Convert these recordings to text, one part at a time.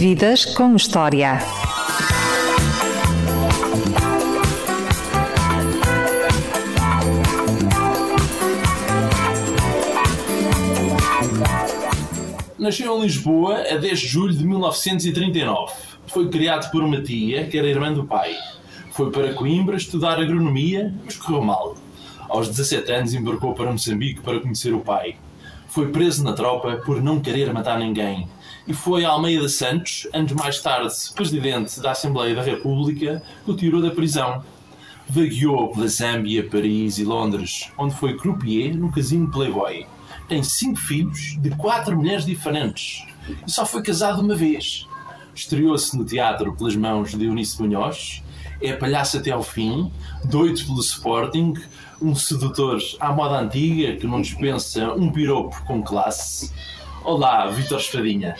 Vidas com História. Nasceu em Lisboa a 10 de julho de 1939. Foi criado por uma tia, que era irmã do pai. Foi para Coimbra estudar agronomia, mas correu mal. Aos 17 anos embarcou para Moçambique para conhecer o pai. Foi preso na tropa por não querer matar ninguém. E foi Almeida Santos, anos mais tarde presidente da Assembleia da República, que o tirou da prisão. Vagueou pela Zâmbia, Paris e Londres, onde foi croupier no casino Playboy. Tem cinco filhos de quatro mulheres diferentes e só foi casado uma vez. Estreou-se no teatro pelas mãos de Eunice Munhoz, é palhaço até ao fim, doido pelo Sporting, um sedutor à moda antiga que não dispensa um piropo com classe. Olá, Vitor Estradinha.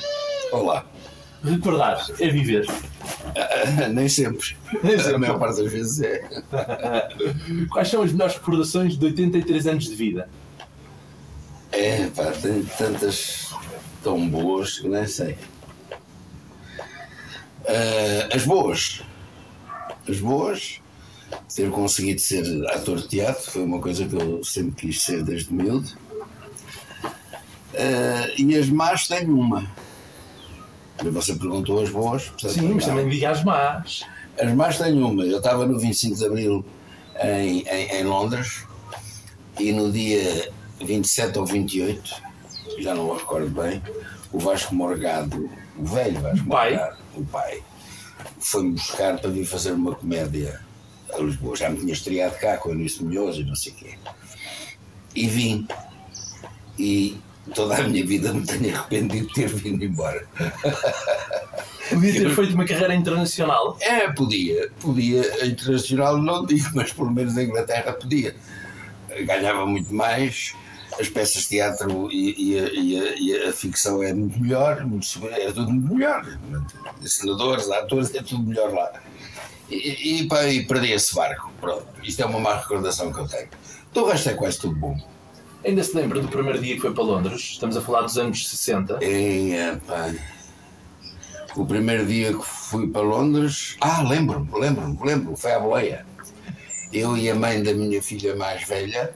Olá. Recordar é viver. Nem sempre. Nem sempre. A maior parte das vezes é. Quais são as melhores recordações de 83 anos de vida? É, pá, tem tantas tão boas que nem sei. Ah, as boas. As boas. Ter conseguido ser ator de teatro foi uma coisa que eu sempre quis ser desde miúdo. Ah, e as más tenho uma. Você perguntou as boas. portanto, Sim, mas também diga as más. As más tenho uma. Eu estava no 25 de Abril em, em, em Londres e no dia 27 ou 28, já não me recordo bem, o Vasco Morgado, o velho Vasco O pai? Morgado, o pai, foi-me buscar para vir fazer uma comédia a Lisboa. Já me tinha estreado cá com o Eunice Milhoso e não sei o quê. E vim. E toda a minha vida me tenho arrependido de ter vindo embora. Podia ter feito uma carreira internacional. É, podia. Podia. Internacional não digo, mas pelo menos a Inglaterra podia. Ganhava muito mais, as peças de teatro e, e a, e a- e a ficção é muito melhor, muito, é tudo muito melhor. Senadores, atores, é tudo melhor lá. E, e, pá, e perdi esse barco. Pronto. Isto é uma má recordação que eu tenho. Do resto é quase tudo bom. Ainda se lembra do primeiro dia que foi para Londres? Estamos a falar dos anos 60. E, epá, o primeiro dia que fui para Londres. Ah, lembro-me, lembro-me, lembro-me, foi à boleia. Eu e a mãe da minha filha mais velha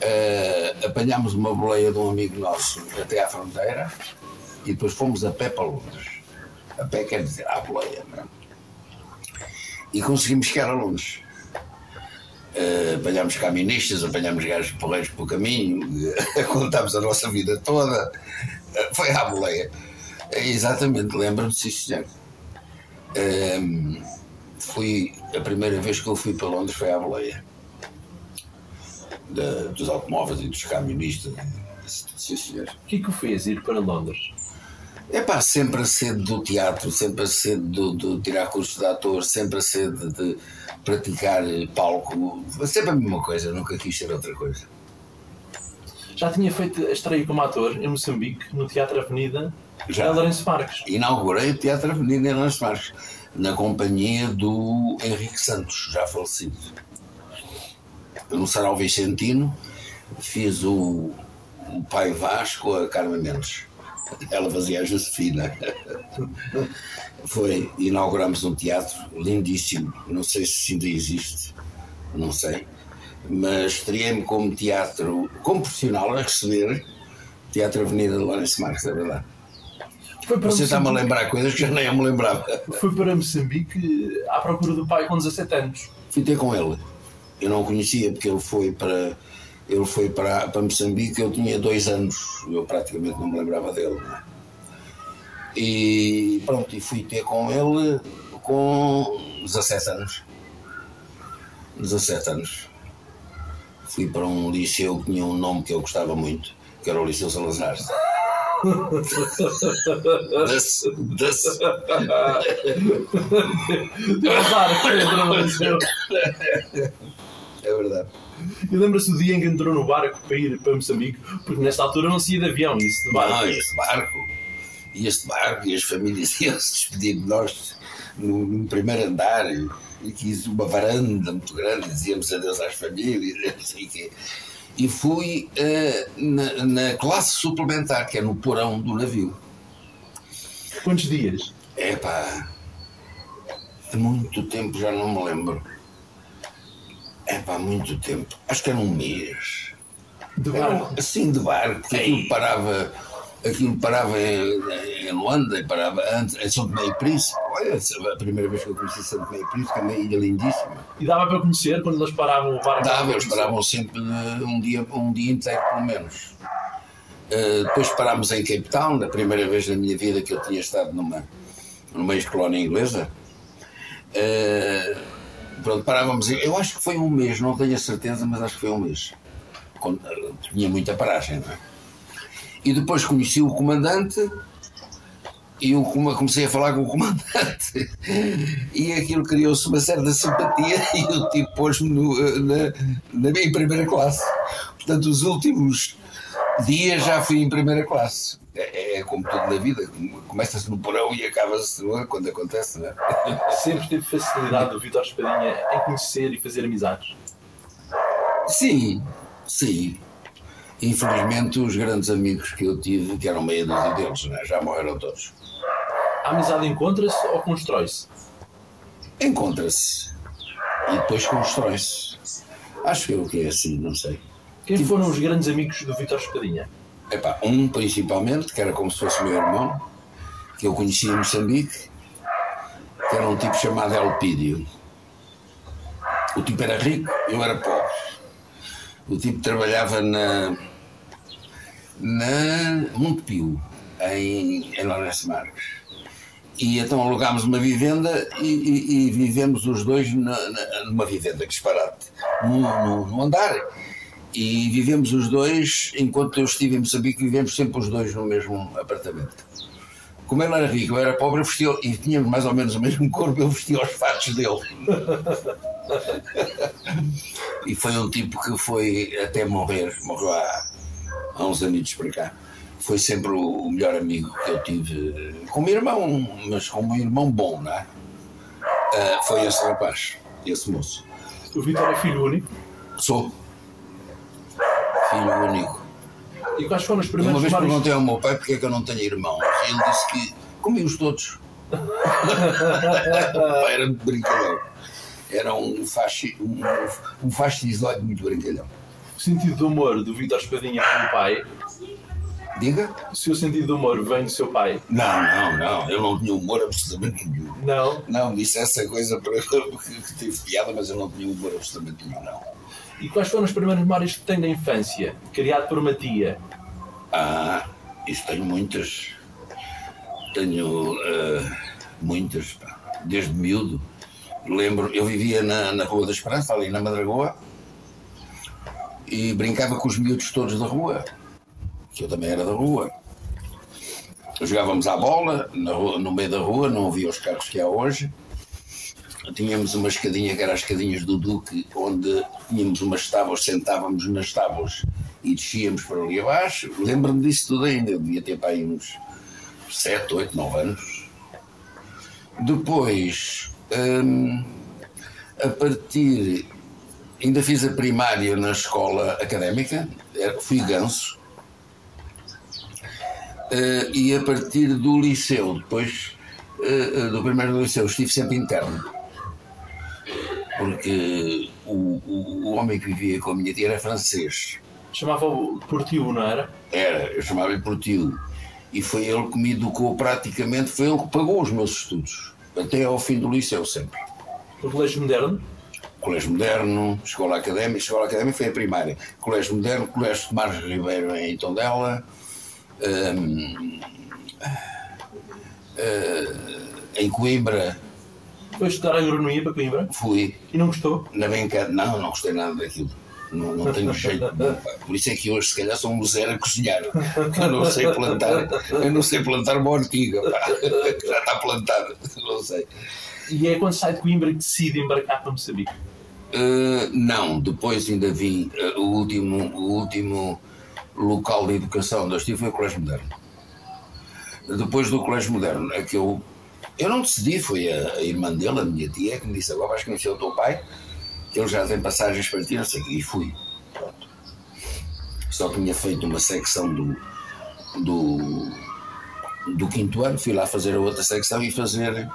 eh, apanhámos uma boleia de um amigo nosso até à fronteira e depois fomos a pé para Londres. A pé quer dizer à boleia, não é? E conseguimos chegar a Londres. Eh, apanhámos caministas, apanhámos gajos porreiros pelo caminho, eh, contámos a nossa vida toda. Eh, foi à boleia. Exatamente, lembro-me, sim, senhor. Ehm, fui, a primeira vez que eu fui para Londres foi à boleia. Da- dos automóveis e dos camionistas. Sim, senhor. O que é que o fez ir para Londres? É pá, sempre a sede do teatro, sempre a sede do, do tirar cursos de ator, sempre a sede de praticar palco, sempre a mesma coisa, nunca quis ser outra coisa. Já tinha feito a estreia como ator em Moçambique, no Teatro Avenida, Já. já. Lourenço Marques. Inaugurei o Teatro Avenida em Lanços Marques, na companhia do Henrique Santos, já falecido. No Sarau Vicentino, fiz o, o Pai Vasco a Carmen Mendes. Ela fazia a Josefina. Foi, inauguramos um teatro lindíssimo, não sei se ainda existe, não sei, mas estreiei-me como teatro, como profissional a receber Teatro Avenida de Lourenço Marques, é verdade. Foi para, Você está-me a lembrar coisas que já nem eu me lembrava. foi para Moçambique à procura do pai com 17 anos. Fui ter com ele. Eu não o conhecia porque ele foi para ele foi para, para Moçambique, eu tinha dois anos, eu praticamente não me lembrava dele. não é? E pronto, e fui ter com ele com 17 anos. 17 anos. Fui para um liceu que tinha um nome que eu gostava muito, que era o Liceu Salazar. Das, das, Deu azar, Pedro, é verdade. E lembra-se do dia em que entrou no barco para ir para Moçambique? Porque nesta altura não se ia de avião, isso de barco. Não, este barco, e este barco, e as famílias iam se despedir de nós no, no primeiro andar, e, quis uma varanda muito grande, dizíamos adeus às famílias, não sei o quê. E fui eh, na, na classe suplementar, que é no porão do navio. Quantos dias? É pá, de muito tempo já não me lembro. Pá, muito tempo. Acho que era um mês. De barco? assim de barco, porque aquilo parava, aquilo parava em, em Luanda, e parava antes, em São Tomé e Príncipe. Olha, a primeira vez que eu conheci São Tomé e Príncipe, que é uma ilha lindíssima. E dava para conhecer quando eles paravam o barco? Dava, eles paravam sempre um dia, um dia inteiro, pelo menos. Eh, depois parámos em Cape Town, a primeira vez na minha vida que eu tinha estado numa, numa ex-colónia inglesa. Eh, pronto, parávamos, eu acho que foi um mês, não tenho a certeza, mas acho que foi um mês. Tinha muita paragem, não é? E depois conheci o comandante e eu come- comecei a falar com o comandante e aquilo criou-se uma certa simpatia e o tipo pôs-me eh, na, na, em primeira classe. Portanto, os últimos dias já fui em primeira classe. É, é como tudo na vida, começa-se no porão e acaba-se é? quando acontece, não é? Sempre teve facilidade o Vítor Espadinha em conhecer e fazer amizades. Sim, sim. Infelizmente, os grandes amigos que eu tive, que eram meia dúzia deles, né? já morreram todos. A amizade encontra-se ou constrói-se? Encontra-se e depois constrói-se. Acho eu que é assim, não sei. Quem foram os grandes amigos do Vítor Espadinha? Epá, um principalmente, que era como se fosse meu irmão, que eu conhecia em Moçambique, que era um tipo chamado Elpídio. O tipo era rico, eu era pobre. O tipo trabalhava na, na Montepio, em, em Lourenço Marques. E então alugámos uma vivenda e, e- e vivemos os dois na- na- numa vivenda, que disparate, num, num- num andar. E vivemos os dois, enquanto eu estive em Moçambique, vivemos sempre os dois no mesmo apartamento. Como ele era rico, eu era pobre, eu vestia, e tínhamos mais ou menos o mesmo corpo, eu vestia os fatos dele. e foi um tipo que foi até morrer, morreu há, há uns anos para cá. Foi sempre o, melhor amigo que eu tive, como irmão, mas como um irmão bom, não é? Ah, foi esse rapaz, esse moço. O Vítor é filho único. Sou filho único. E quais foram os Uma primeiros vez memórias? perguntei ao meu pai porque é que eu não tenho irmãos. E ele disse que comi-os todos. Pai era muito brincalhão. Era um, fasci, um, um fascizoide muito brincalhão. O sentido do humor do Vítor Espadinha do pai. Diga? O seu sentido do humor vem do seu pai. Não, não, não. Eu não tinha humor absolutamente nenhum. Não. Não, disse essa coisa para que teve piada, mas eu não tinha humor absolutamente nenhum, não. E quais foram as primeiras memórias que tem da infância? Criado por uma tia. Ah, isso tenho muitas. Tenho ah, muitas, desde miúdo. Lembro, eu vivia na, na Rua da Esperança, ali na Madragoa, e brincava com os miúdos todos da rua, que eu também era da rua. Jogávamos à bola rua- no meio da rua, não havia os carros que há hoje. Tínhamos uma escadinha que era as escadinhas do Duque, onde tínhamos umas tábuas, sentávamos nas tábuas e descíamos para ali abaixo. Lembro-me disso tudo ainda, devia ter para aí uns 7, 8, 9 anos. Depois, hum, a partir. Ainda fiz a primária na escola académica, fui ganso. Eh, e a partir do liceu, depois eh, do primeiro liceu, estive sempre interno. Porque o, o, o homem que vivia com a minha tia era francês. Chamava-o por tio, não era? Era, eu chamava-lhe por tio. E foi ele que me educou praticamente, foi ele que pagou os meus estudos. Até ao fim do liceu sempre. O colégio moderno. Colégio Moderno, Escola Académica, Escola Académica foi a primária. Colégio Moderno, Colégio Tomás Ribeiro em Tondela, hum, eh, em Coimbra Foi estudar agronomia para Coimbra fui e não gostou. na brincadeira. Não, não gostei nada daquilo. Não, não tenho jeito. Por isso é que hoje, se calhar, sou um zero a cozinhar. Eu não sei plantar. Eu não sei plantar uma ortiga. pá. Já está plantada. Não sei. E é quando sai de Coimbra que decide embarcar para Moçambique. Uh, não, depois ainda vi uh, o, último, o último local de educação onde eu estive foi o Colégio Moderno. Depois do Colégio Moderno é que eu. Eu não decidi, foi a, a irmã dele, a minha tia, que me disse: agora vais conhecer o teu pai, que ele já tem passagens para ti, não sei o quê", e fui. Pronto. Só tinha feito uma secção do, do, do quinto ano, fui lá fazer a outra secção e fazer,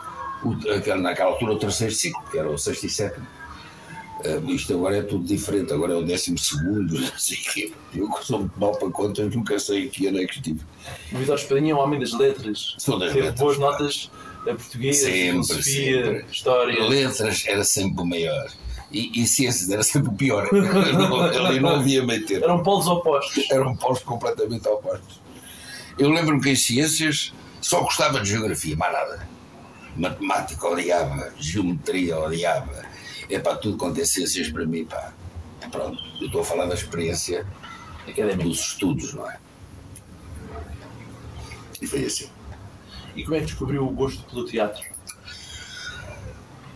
o, aquela- naquela altura, o terceiro ciclo, que era o sexto e sétimo. Ah, isto agora é tudo diferente, agora é o décimo segundo, não sei o quê. Eu que sou mal para contas, nunca sei que ano é que estive. O Vitor Espadinha é um homem das letras. Sou das Teve letras, boas notas a português, Sempre, filosofia, sempre. história. Letras era sempre o maior. E, e ciências era sempre o pior. ali não havia meio termo. Eram polos opostos. eram postos completamente opostos. Eu lembro-me que em ciências só gostava de geografia, mais nada. Matemática odiava, geometria odiava. É para tudo quanto é ciências para mim, pá. Pronto, eu estou a falar da experiência Académico. dos estudos, não é? E foi assim. E como é que descobriu o gosto pelo teatro?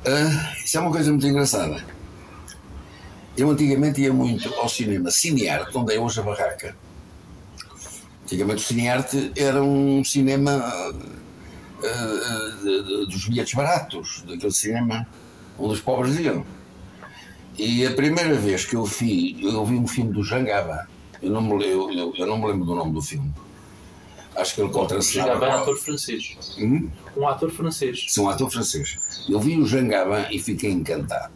Ah, isso é uma coisa muito engraçada. Eu antigamente ia muito ao cinema Cinearte, onde é hoje a barraca. Antigamente o Cinearte era um cinema de- de- dos bilhetes baratos, daquele cinema onde os pobres iam. E a primeira vez que eu vi, eu vi um filme do Jangaba, eu não me, eu, eu, eu não me lembro do nome do filme. Acho que ele contracenava. Chegava um ator francês. Hum? Um ator francês. Sou um ator francês. Eu vi o Jean Gabin e fiquei encantado.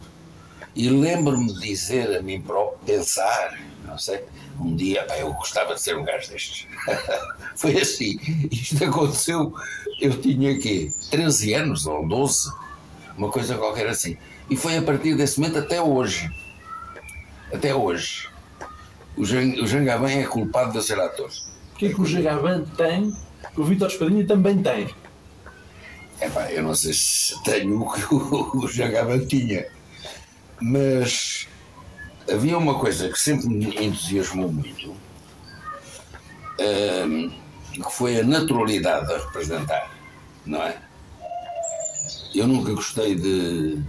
E lembro-me de dizer a mim próprio, pensar, não sei, um dia, pá, eu gostava de ser um gajo destes. Foi assim. Isto aconteceu, eu tinha quê? 13 anos ou 12, uma coisa qualquer assim. E foi a partir desse momento até hoje. Até hoje. O Jean, o Jean Gabin é culpado de ser ator. O que é que o Jagaban tem que o Vitor Espadinha também tem? Epá, eu não sei se tenho o que o, Jagaban tinha, mas havia uma coisa que sempre me entusiasmou muito, que foi a naturalidade a representar, não é? Eu nunca gostei de,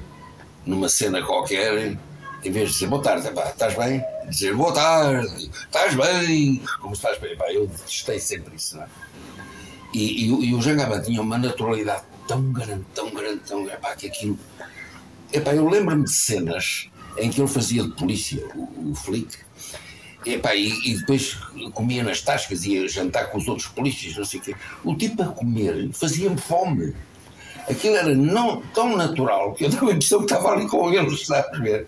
numa cena qualquer, em vez de dizer boa tarde, epá, estás bem? Dizer boa tarde, estás bem? Como faz bem? Epá, eu detestei sempre isso, não é? E, e e o Jangaba tinha uma naturalidade tão grande, tão grande, tão grande, pá, que aquilo. Epá, eu lembro-me de cenas em que ele fazia de polícia, o, o Flick, epá, e, e depois comia nas tascas, ia jantar com os outros polícias, não sei o quê. O tipo a comer fazia-me fome. Aquilo era não, tão natural que eu dava a impressão que estava ali com eles, está a ver?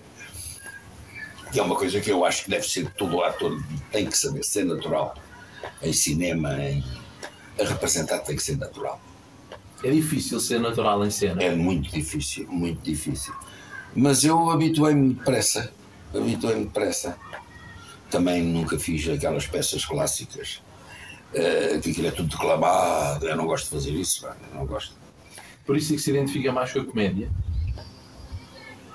Que é uma coisa que eu acho que deve ser todo ator tem que saber ser natural. Em cinema, em, a representar tem que ser natural. É difícil ser natural em cena. É muito difícil, muito difícil. Mas eu habituei-me depressa. Habituei-me depressa. Também nunca fiz aquelas peças clássicas. eh, que aquilo é tudo declamado. Eu não gosto de fazer isso, não gosto. Por isso é que se identifica mais com a comédia.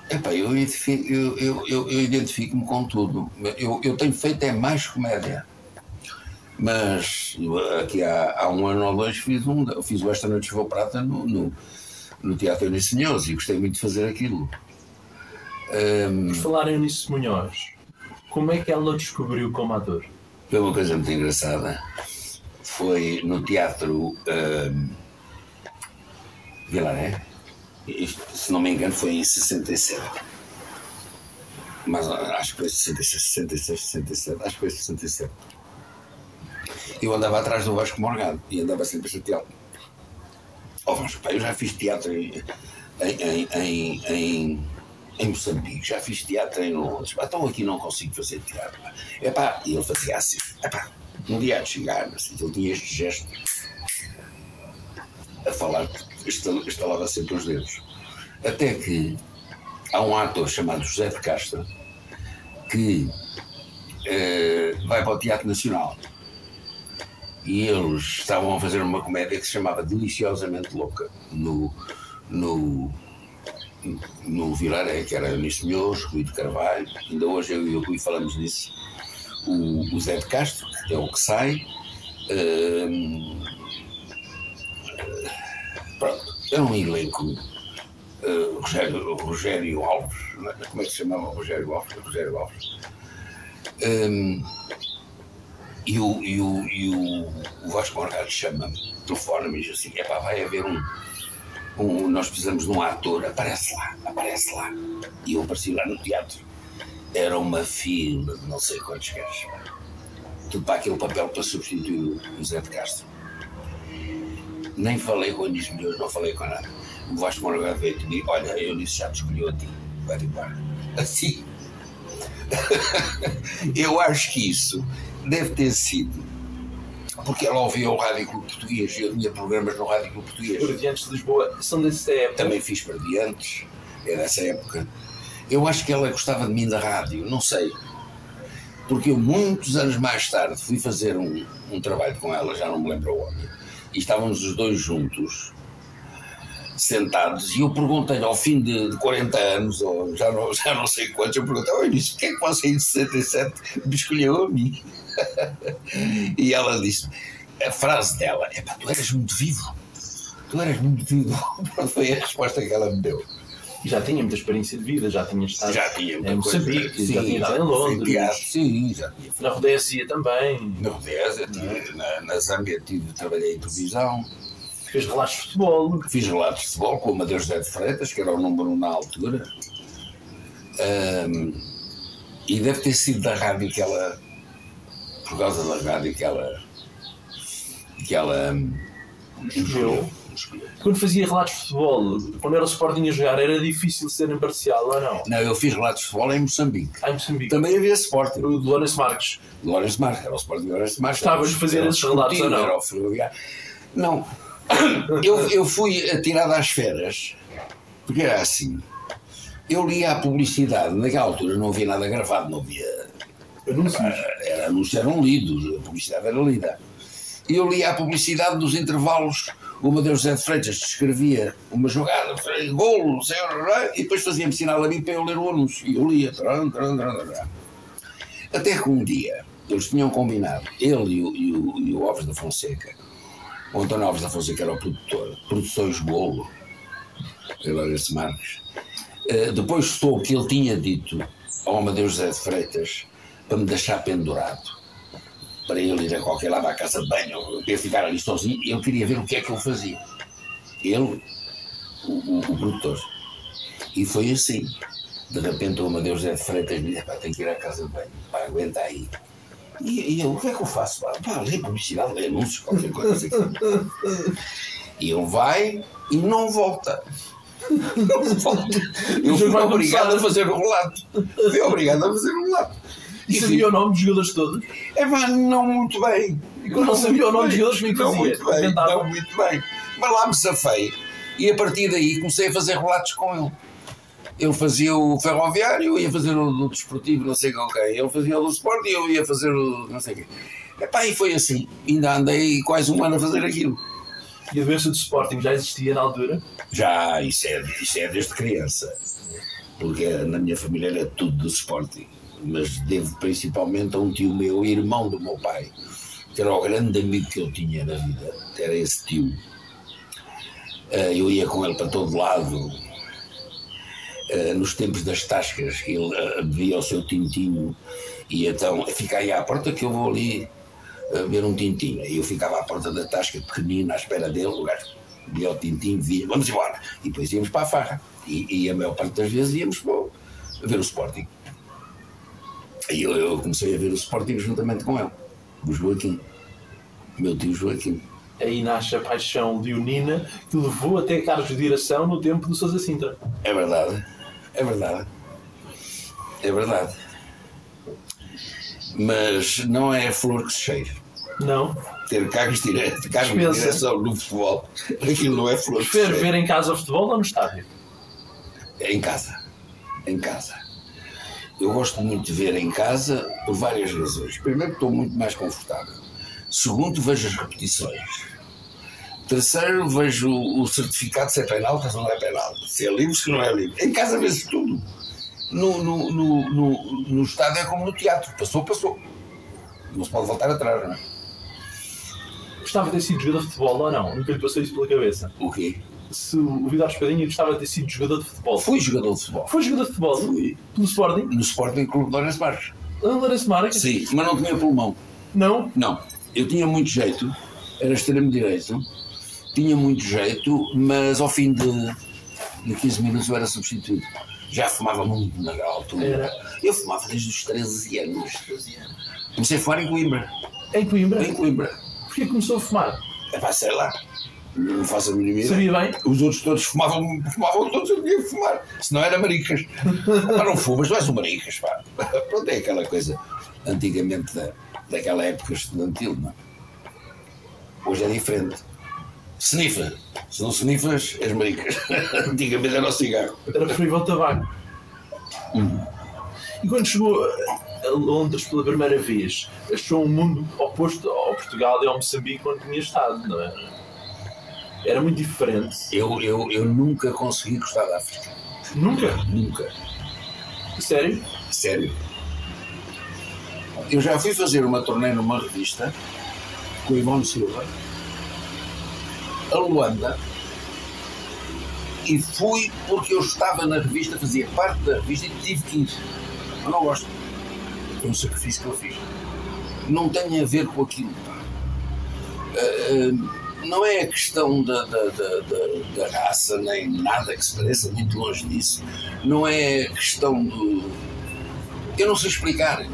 Epá, eu identifico- eu, eu, eu, identifico-me com tudo. Eu, eu tenho feito é mais comédia. Mas aqui há, há um ano ou dois fiz, um, fiz o Esta Noite Vou Prata no, no, no Teatro Unissinhoso e gostei muito de fazer aquilo. Hum, Por falar em Eunice Munhoz, como é que ela o descobriu como ator? Foi uma coisa muito engraçada. Foi no teatro um, Vilaré. Se não me engano, foi em 67. Mas ah, acho que foi 66, 66, 67. Acho que foi 67. Eu andava atrás do Vasco Morgado e andava sempre a chateá-lo. Ó Vasco, pá, eu já fiz teatro em, em, em, em, em, Moçambique, já fiz teatro em Londres. Pá, então aqui não consigo fazer teatro. Pá. Epá, e ele fazia assim. Epá, um dia de chegar, assim, ele tinha este gesto a falar, estal- estalava sempre os dedos. Até que há um ator chamado José de Castro que eh, vai para o Teatro Nacional e eles estavam a fazer uma comédia que se chamava Deliciosamente Louca no, no, no Vilaré, que era Nisso Milhos, Rui de Carvalho. Ainda hoje eu e o Rui falamos disso. O, o Zé de Castro, que é o que sai. Pronto, era um elenco. Uh, Rogério, Rogério Alves, é? como é que se chamava Rogério Alves? Rogério Alves. Hum, e o, e o, e o, Vasco Morgado chama-me, telefona-me e diz assim: epá, vai haver um, um. Nós precisamos de um ator, aparece lá, aparece lá. E eu apareci lá no teatro. Era uma fila de não sei quantos gajos. Tudo para aquele papel para substituir o Zé de Castro. Nem falei com Anis Milhões, não falei com nada. O Vasco Moura veio comigo, olha, eu disse já te escolheu a ti, vai embora. Assim. eu acho que isso deve ter sido porque ela ouvia o Rádio Clube Português e eu tinha programas no Rádio Clube Português. Perdiantes de Lisboa são dessa época. Também fiz Perdiantes, é dessa época. Eu acho que ela gostava de mim da rádio, não sei. Porque eu, muitos anos mais tarde, fui fazer um, um trabalho com ela, já não me lembro onde, e estávamos os dois juntos, sentados, e eu perguntei-lhe ao fim de, de 40 anos, ou já não, já não sei quantos, eu perguntei: Olha, isso, porquê é que você em 67 me escolheu a mim? e ela disse: a frase dela é tu eras muito vivo. Tu eras muito vivo. Foi a resposta que ela me deu. Já tinha muita experiência de vida, já tinha estado já tinha em Moçambique, já tinha estado em Londres. Teatro, sim, já tinha. Na Rodésia também. Na Rodésia, na, na Zâmbia tive, trabalhei em televisão. Fez relatos de futebol. Fiz relatos de futebol com o Madeira José de Freitas, que era o número um na altura. Um, e deve ter sido da rádio que ela por causa da rádio que ela. que ela. Hum, escolheu. Quando fazia relatos de futebol, quando era o Sporting a jogar, era difícil ser imparcial ou não? Não, eu fiz relatos de futebol em Moçambique. Ah, em Moçambique. Também havia Sporting. O de Lourenço Marques. Lourenço Marques, era o Sporting de Lourenço Marques. Estavas a fazer esses relatos ou não? Era o ferroviário. Não. Eu, eu fui atirado às feras, porque era assim. Eu lia a publicidade, naquela altura não havia nada gravado, não havia Anúncios? Era, anúncios eram lidos, a publicidade era lida. Eu lia a publicidade dos intervalos. O Madeira José de Freitas descrevia uma jogada, golo, e depois fazia-me sinal a mim para eu ler o anúncio. E eu lia. Até que um dia eles tinham combinado, ele e o, e o, e o Alves da Fonseca, o António Alves da Fonseca era o produtor, Produções Golo, ele era esse Marques. Uh, depois soube que ele tinha dito ao Amadeu José de Freitas para me deixar pendurado, para ele ir a qualquer lado à casa de banho, eu ficar ali sozinho, eu queria ver o que é que ele fazia. Ele, o, o, o produtor. E foi assim. De repente o Amadeus Zé de Freitas me disse, tenho que ir à casa de banho, pá, aguenta aí. E, e eu, o que é que eu faço? Pá, pá lê publicidade, lê anúncios, qualquer coisa assim. E ele vai e não volta. Não volta. Eu fui obrigado a fazer o relato. Fui obrigado a fazer o relato. E sabia o nome dos jogadores todos? É pá, não muito bem. E quando não sabia o nome dos jogadores, que Não muito bem, não muito bem. Mas lá me safei. E a partir daí comecei a fazer relatos com ele. Ele fazia o ferroviário, eu ia fazer o do desportivo, não sei com quem. Ele fazia o do esporte e eu ia fazer o não sei o quê. Epá, e foi assim. Ainda andei quase um ano a fazer aquilo. E a doença do Sporting já existia na altura? Já, isso é, isso é desde criança. Porque na minha família era tudo do Sporting. Mas devo principalmente a um tio meu, irmão do meu pai, que era o grande amigo que eu tinha na vida. Era esse tio. Eh, Eu ia com ele para todo lado. Eh, Nos tempos das tascas, ele eh, bebia o seu tintinho e então fica aí à porta que eu vou ali ver um tintinho. E eu ficava à porta da tasca, pequenino, à espera dele, o gajo bebia o tintinho, via, vamos embora. E depois íamos para a farra. E, e a maior parte das vezes íamos para ver o Sporting. E eu, eu comecei a ver o Sporting juntamente com ele, o Joaquim, meu tio Joaquim. Aí nasce a paixão leonina que levou até Carlos de Direção no tempo do Sousa Sintra. É verdade, é verdade, é verdade. Mas não é a flor que se cheira. Não? Ter cargos direto, cargos de direção no futebol, aquilo não é flor que se cheira. ver em casa o futebol ou no estádio? É em casa. Em casa. Eu gosto muito de ver em casa por várias razões. Primeiro, estou muito mais confortável. Segundo, vejo as repetições. Terceiro, vejo o certificado se é penalti se não é penalti. Se é livre, se não é livre. Em casa vê-se tudo. No, no, no, no, no estádio é como no teatro. Passou, passou. Não se pode voltar atrás, não é? Gostava de ter sido jogador de futebol ou não? Nunca lhe passou isso pela cabeça. O quê? Se o Vidal Espadinha gostava de ter sido jogador de futebol. Fui jogador de futebol. Foi jogador de futebol? Fui. Pelo Sporting? No Sporting Clube de Lourenço Marques. Ah, Lourenço Marques? Sim, mas não tinha pulmão. Não? Não, eu tinha muito jeito, era extremo direito, tinha muito jeito, mas ao fim de, de 15 minutos eu era substituído. Já fumava muito na altura. Era. Eu fumava desde os 13 anos. Comecei a fumar em Coimbra. Em Coimbra? Em Coimbra. Porquê começou a fumar? É pá, sei lá. Não faço a mínima ideia. Sabia bem? Os outros todos fumavam, fumavam todos, eu devia fumar. Se não era maricas. Pá, não fumas, não és um maricas, pá. Pronto, é aquela coisa antigamente da, daquela época estudantil, não é? Hoje é diferente. Snifa. Se não snifas, és maricas. Antigamente era o cigarro. Era preferível o tabaco. E quando chegou a Londres pela primeira vez, achou um mundo oposto ao Portugal e ao Moçambique onde tinha estado, não é? Era muito diferente. Eu, eu, eu nunca consegui gostar da África. Nunca? Nunca. Sério? Sério. Eu já fui fazer uma turnê numa revista com o Ivone Silva, a Luanda, e fui porque eu estava na revista, fazia parte da revista e tive que ir. Eu não gosto. Foi um sacrifício que eu fiz. Não tem a ver com aquilo. Ah, ah, não é a questão da, da, da, da- raça, nem nada que se pareça, muito longe disso. Não é a questão do. Eu não sei explicar.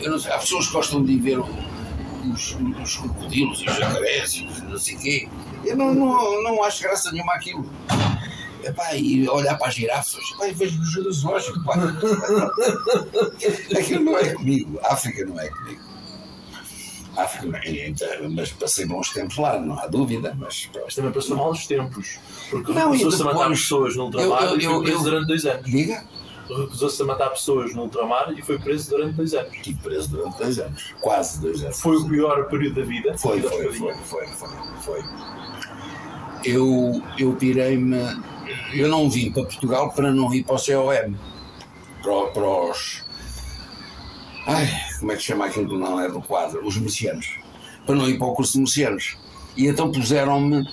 Eu não sei- Há pessoas que gostam de ver os, os crocodilos e os jacarés e não sei o quê. Eu não, não, não acho graça nenhuma àquilo. Epá, e olhar para as girafas, epá, e vejo no zoológico. Aquilo não é comigo. A África não é comigo. África é, mas passei bons tempos lá, não há dúvida, mas. Mas também passou maus tempos. Porque Não, recusou-se a matar pessoas no ultramar eu- eu- e foi preso eu- durante dois anos. Diga? Recusou-se a matar pessoas no ultramar e foi preso durante dois anos. Estive preso durante dois anos, quase dois anos. Foi o pior período da vida. Foi, foi, foi, foi, foi, foi. Eu, eu pirei-me. Eu não vim para Portugal para não ir para o COM. Para, para os. Ai, como é que chama aquilo que não é do quadro? Os mercianos. Para não ir para o curso de mercianos. E então puseram-me.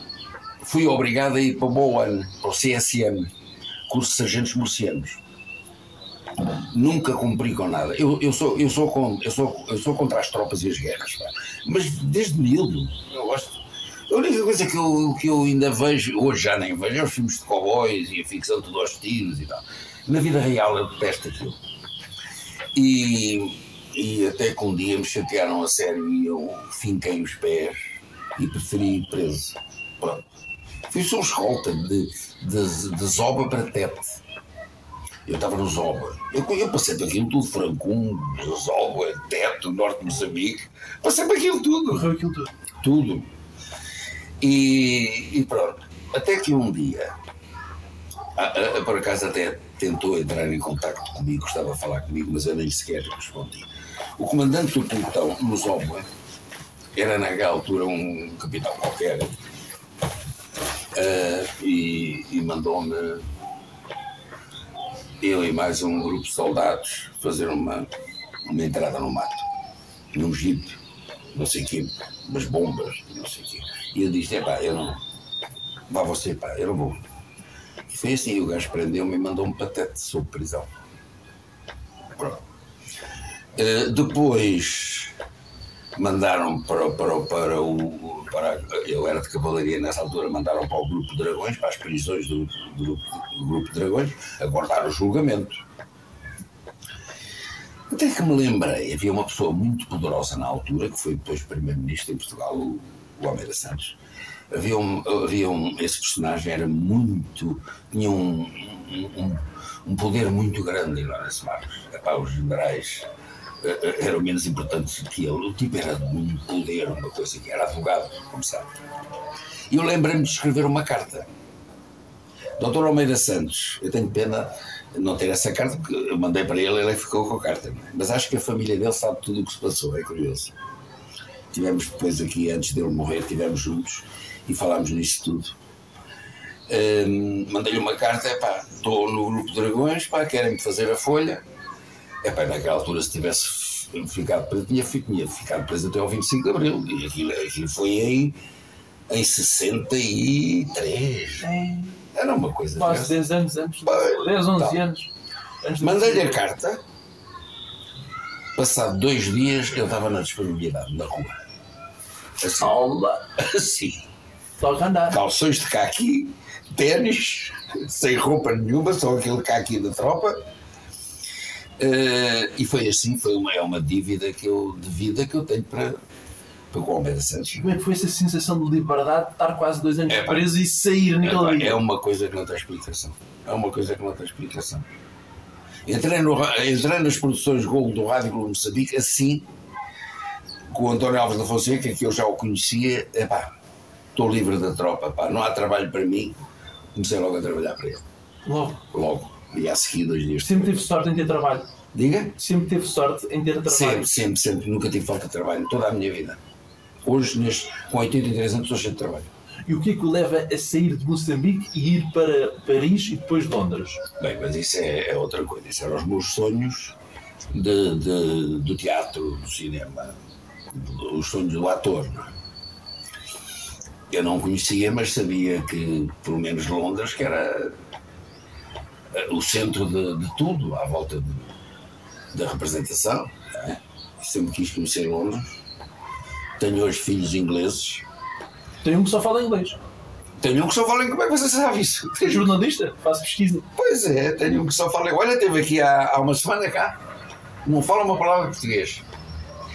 Fui obrigado a ir para BOAN, para o CSM, curso de sargentos mercianos. Nunca cumpri com nada. Eu, eu, sou, eu, sou com, eu, sou, eu sou contra as tropas e as guerras, pá. mas desde miúdo eu gosto. A única coisa que eu, que eu ainda vejo, hoje já nem vejo, é os filmes de cowboys e a ficção tudo aos tiros e tal. Na vida real eu detesto aquilo. E, e até que um dia me chatearam a sério e eu finquei os pés e preferi ir preso. Pronto. Fiz uma escolta de, de, de Zoba para Tete. Eu estava no Zoba. Eu, eu passei por aquilo tudo, Francum, Zoba, Teto, Norte de Moçambique. Passei por aquilo tudo. Correu aquilo tudo. Tudo. E, e pronto. Até que um dia, a, a- a- por acaso até tentou entrar em contato comigo, estava a falar comigo, mas eu nem sequer respondi. O comandante do pelotão, no Zoba, era naquela altura um capitão qualquer, ah, e, e mandou-me eu e mais um grupo de soldados fazer uma, uma entrada no mato, num jipe, não sei o quê, umas bombas, não sei o quê. E eu disse, epá, eu não, vá você, pá, eu não vou. Foi assim, o gajo prendeu-me e mandou-me para Tete, sob prisão. Eh, depois mandaram para, para, para o. Para, eu era de cavalaria nessa altura, mandaram para o Grupo Dragões, para as prisões do, do grupo, do grupo Dragões, aguardar o julgamento. Até que me lembrei, havia uma pessoa muito poderosa na altura, que foi depois Primeiro-Ministro em Portugal, o, o Almeida Santos. Havia um, havia um. Esse personagem era muito. tinha um, um, um- poder muito grande em Lourenço Marques. Os generais eh, eh, eram menos importantes que ele. O tipo era de um poder, uma coisa que era advogado, como sabe. E eu lembrei-me de escrever uma carta. Doutor Almeida Santos, eu tenho pena não ter essa carta, porque eu mandei para ele e ele ficou com a carta. Mas acho que a família dele sabe tudo o que se passou, é curioso. Tivemos depois aqui, antes dele morrer, estivemos juntos e falámos nisso tudo. Hum, Mandei-lhe uma carta, epá, estou no grupo de dragões, pá, querem-me fazer a folha. Epá, naquela altura, se tivesse ficado preso, tinha, tinha ficado preso até ao 25 de Abril. E aquilo, aquilo foi em, em 63. Era uma coisa Quase dessa. 10 anos antes. Bem, 10, 11 tá. anos. Mandei-lhe a carta. Passado dois dias, eu estava na disponibilidade, na rua. Assim, Aula. assim. A andar. calções de caqui, ténis, sem roupa nenhuma, só aquele caqui da tropa. Eh, e foi assim, foi uma, é uma dívida que eu, de vida que eu tenho para, com o Almeida Santos. Como é que foi essa sensação de liberdade de estar quase dois anos É, pá. preso e sair naquele É, dia? é uma coisa que não tem explicação. É uma coisa que não tem explicação. Entrei, no, entrei nas produções Gol do Rádio Globo Moçambique assim, com o António Alves da Fonseca, que eu já o conhecia. Epá, estou livre da tropa, pá, não há trabalho para mim. Comecei logo a trabalhar para ele. Logo. Logo. E a seguir dois dias. Sempre teve sorte em ter trabalho. Diga? Sempre teve sorte em ter trabalho. Sempre, sempre, sempre. Nunca tive falta de trabalho, toda a minha vida. Hoje, neste, com 83 anos, estou cheio de trabalho. E o que é que o leva a sair de Moçambique e ir para Paris e depois Londres? Bem, mas isso é, é outra coisa. Isso eram os meus sonhos de, de- do teatro, do cinema, os sonhos do ator. Não é? Eu não conhecia, mas sabia que, pelo menos Londres, que era eh, o centro de, de tudo, à volta de- da representação. é? Sempre quis conhecer Londres. Tenho hoje filhos ingleses. Tem um que só fala inglês. Tenho um que só fala em como é que você sabe isso? É jornalista, faz pesquisa. Pois é, tenho um que só fala. Olha, teve aqui há, há uma semana cá, não fala uma palavra de português.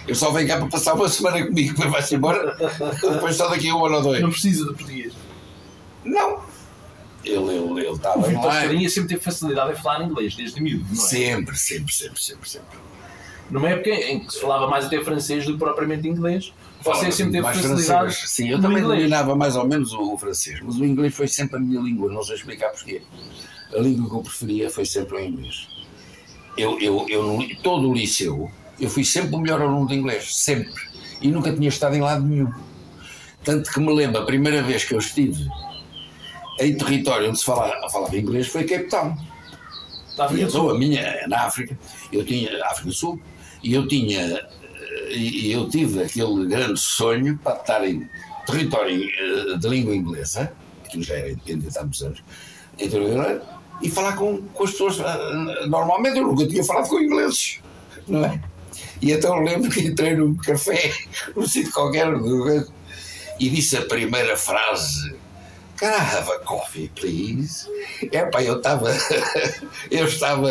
Eu só venho cá para passar uma semana comigo, depois vai-se embora, depois só daqui a um ano ou dois. Não precisa de português. Não. Ele ele ele está O bem Vitor lá. Farinha sempre teve facilidade em falar inglês, desde miúdo, não é? Sempre, sempre, sempre, sempre, sempre. Numa época em que se falava mais até francês do que propriamente inglês, você sempre teve mais facilidade francês. Sim, eu também inglês. dominava mais ou menos o, o francês, mas o inglês foi sempre a minha língua, não sei explicar porquê. A língua que eu preferia foi sempre o inglês. Eu, eu, eu todo o liceu, eu fui sempre o melhor aluno de inglês, sempre. E nunca tinha estado em lado nenhum. Tanto que me lembro, a primeira vez que eu estive em território onde se falava, falava inglês foi Cape Town. Então a minha, na África, eu tinha, África do Sul, e eu tinha, eh, e eu tive aquele grande sonho para estar em território eh, de língua inglesa, que já era independente há muitos anos, em território, e falar com, com as pessoas. eh, Normalmente eu nunca tinha falado com ingleses, não é? E então lembro que entrei num café, num sítio qualquer, e disse a primeira frase. Can I have a coffee, please? Epá, eu estava. eu estava.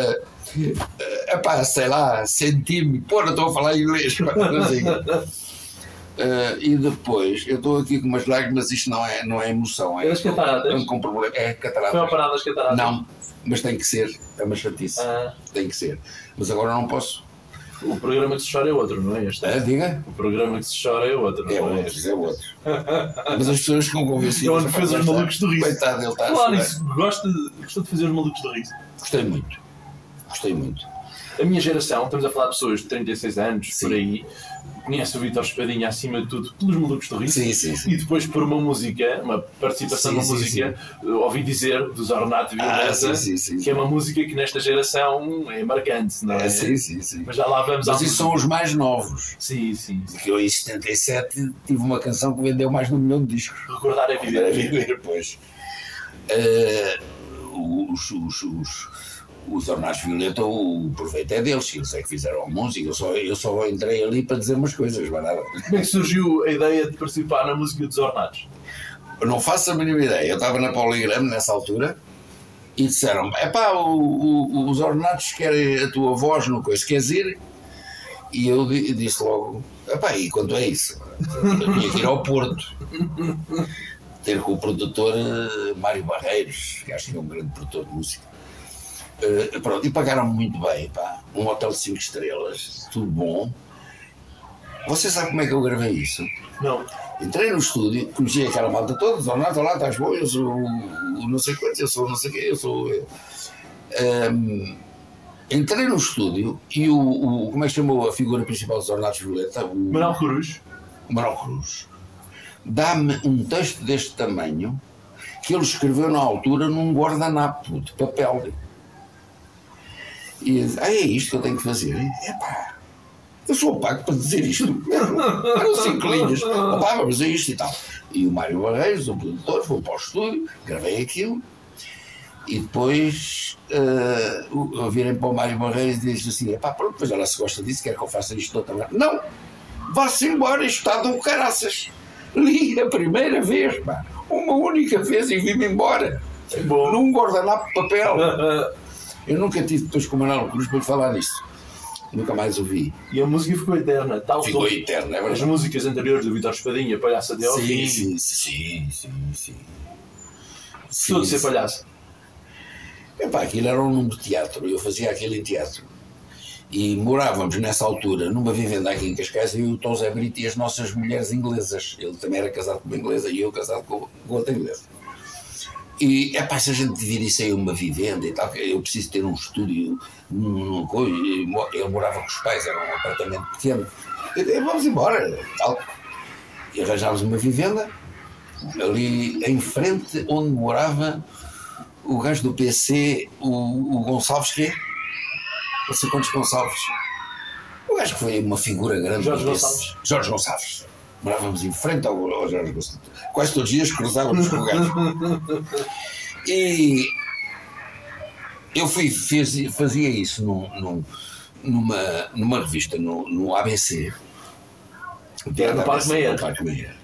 eh, Epá, sei lá, senti-me. Pô, não estou a falar inglês. pá. Eh, e depois, eu estou aqui com umas lágrimas, isto não é, não é emoção. É, É das cataratas? Com problema. É Foi parar das cataratas? Não, mas tem que ser. É uma chatice. Ah, Tem que ser. Mas agora não posso. O programa que se chora é outro, não é este? Ah, diga? O programa que se chora é outro, É não é outro, este? é outro. Mas as pessoas ficam convencidas. É onde fez os malucos do riso. Coitado, ele está a Falar chorar. nisso, gosto de, gosto de fazer os malucos do riso. Gostei muito. Gostei muito. A minha geração, estamos a falar de pessoas de 36 anos, Sim. por aí, conhece o Vitor Espadinha acima de tudo pelos malucos do riso. Sim, sim, sim. E depois por uma música, uma participação numa música, ouvi dizer dos Ornato Ah, Violeta, sim. que é uma música que nesta geração é marcante, não é? É, sim, sim, sim. Mas já lá vamos Mas isso são os mais novos. Sim, sim. Porque eu em 77 tive uma canção que vendeu mais de um milhão de discos. Recordar é viver. Era viver, pois. Eh, os, os, os, os Ornatos Violeta, o proveito é deles, eles é que fizeram a música. Eu só, eu só entrei ali para dizer umas coisas, mas nada. Como é que surgiu a ideia de participar na música dos Ornatos? Eu não faço a mínima ideia. Eu estava na Poligrama nessa altura e disseram: é pá, os Ornatos querem a tua voz no coisa, queres ir? E eu di- disse logo: epá, e quanto é isso? Eu tinha que ir ao Porto. Ter com o produtor eh, Mário Barreiros, que acho que é um grande produtor de música. Eh, pronto, e pagaram muito bem, pá. Um hotel de 5 estrelas, tudo bom. Você sabe como é que eu gravei isso? Não. Entrei no estúdio, conheci aquela malta toda, Donato, lá estás bom, eu sou o, não sei quantos, eu sou não sei quem, eu sou eu. Ahm, entrei no estúdio e o, o- como é que chamou a figura principal dos Ornatos Violeta? O Manuel Cruz. Manuel Cruz. Dá-me um texto deste tamanho que ele escreveu na altura num guardanapo de papel. E eu ah, é isto que eu tenho que fazer? Epá, eu sou pago para dizer isto. Eram cinco linhas. Opá, vamos a isto e tal. E o Mário Barreiros, o produtor, foi para o estúdio, gravei aquilo. E depois uh, eu virei para o Mário Barreiros e disse assim: pá, pronto, pois ela se gosta disso, quer que eu faça isto de outra. Não! Vá-se embora, isto está do caraças. Li a primeira vez, pá, uma única vez e vim-me embora. Bom. Num guardanapo de papel. Eu nunca tive depois com o Manuel Cruz para falar nisso. Nunca mais o vi. E a música ficou eterna, tal Ficou como eterno, é as verdade. músicas anteriores do Vitor Espadinha, Palhaço até ao fim. Sim, sim, sim, sim, sim. Tudo Sim, ser palhaço. Epá, aquilo era um número de teatro, eu fazia aquilo em teatro. E morávamos nessa altura numa vivenda aqui em Cascais, e o Tom Zé Brito e as nossas mulheres inglesas. Ele também era casado com uma inglesa e eu casado com outra inglesa. E é pá, se a gente dividisse aí uma vivenda e tal, eu preciso ter um estúdio, um, um, coisa, eu morava com os pais, era um apartamento pequeno. Eu vamos embora, tal. E arranjámos uma vivenda ali em frente onde morava o gajo do PC, o, o Gonçalves, que não sei quantos Gonçalves. O gajo que foi uma figura grande. Jorge do PC. Gonçalves. Jorge Gonçalves. Morávamos em frente ao, ao Jorge Gonçalves. Quase todos os dias cruzávamos com o gajo. E eu fui, fiz- fazia isso num- num- numa, numa revista no, no ABC. Que era no Parque Meyer.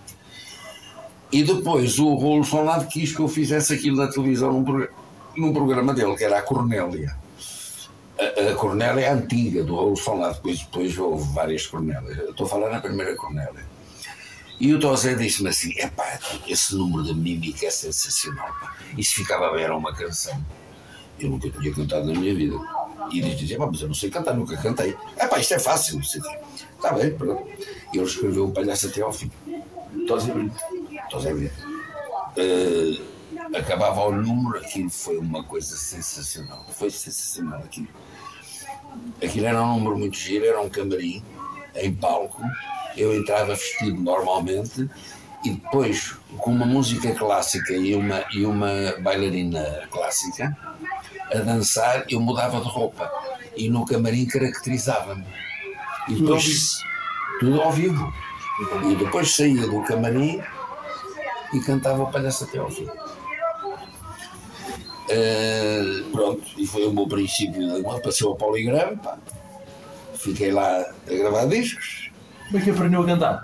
E depois o Rolo Solnado quis que eu fizesse aquilo na televisão num, num programa dele, que era a Cornélia. A, a Cornélia é antiga, do Rolo Solnado, depois, depois houve várias Cornélias. Eu Estou a falar na primeira Cornélia. E o Tosé disse-me assim: epá, esse número da mímica é sensacional. Pá. Isso ficava bem, era uma canção. Eu nunca tinha cantado na minha vida. E ele dizia: pá, mas eu não sei cantar, nunca cantei. Epá, isto é fácil. Está bem, pronto. E ele escreveu o palhaço até ao fim. Tosé Brito. Eh, acabava ao número, aquilo foi uma coisa sensacional. Foi sensacional aquilo. Aquilo era um número muito giro, era um camarim em palco. Eu entrava vestido normalmente e depois, com uma música clássica e uma, e uma bailarina clássica, a dançar, eu mudava de roupa. E no camarim caracterizava-me. E depois, tudo ao vivo. E depois saía do camarim e cantava o palhaço até ao fim. Eh, pronto, e foi o meu princípio. Passei ao poligrama, pá. fiquei lá a gravar discos. Como é que aprendeu a cantar?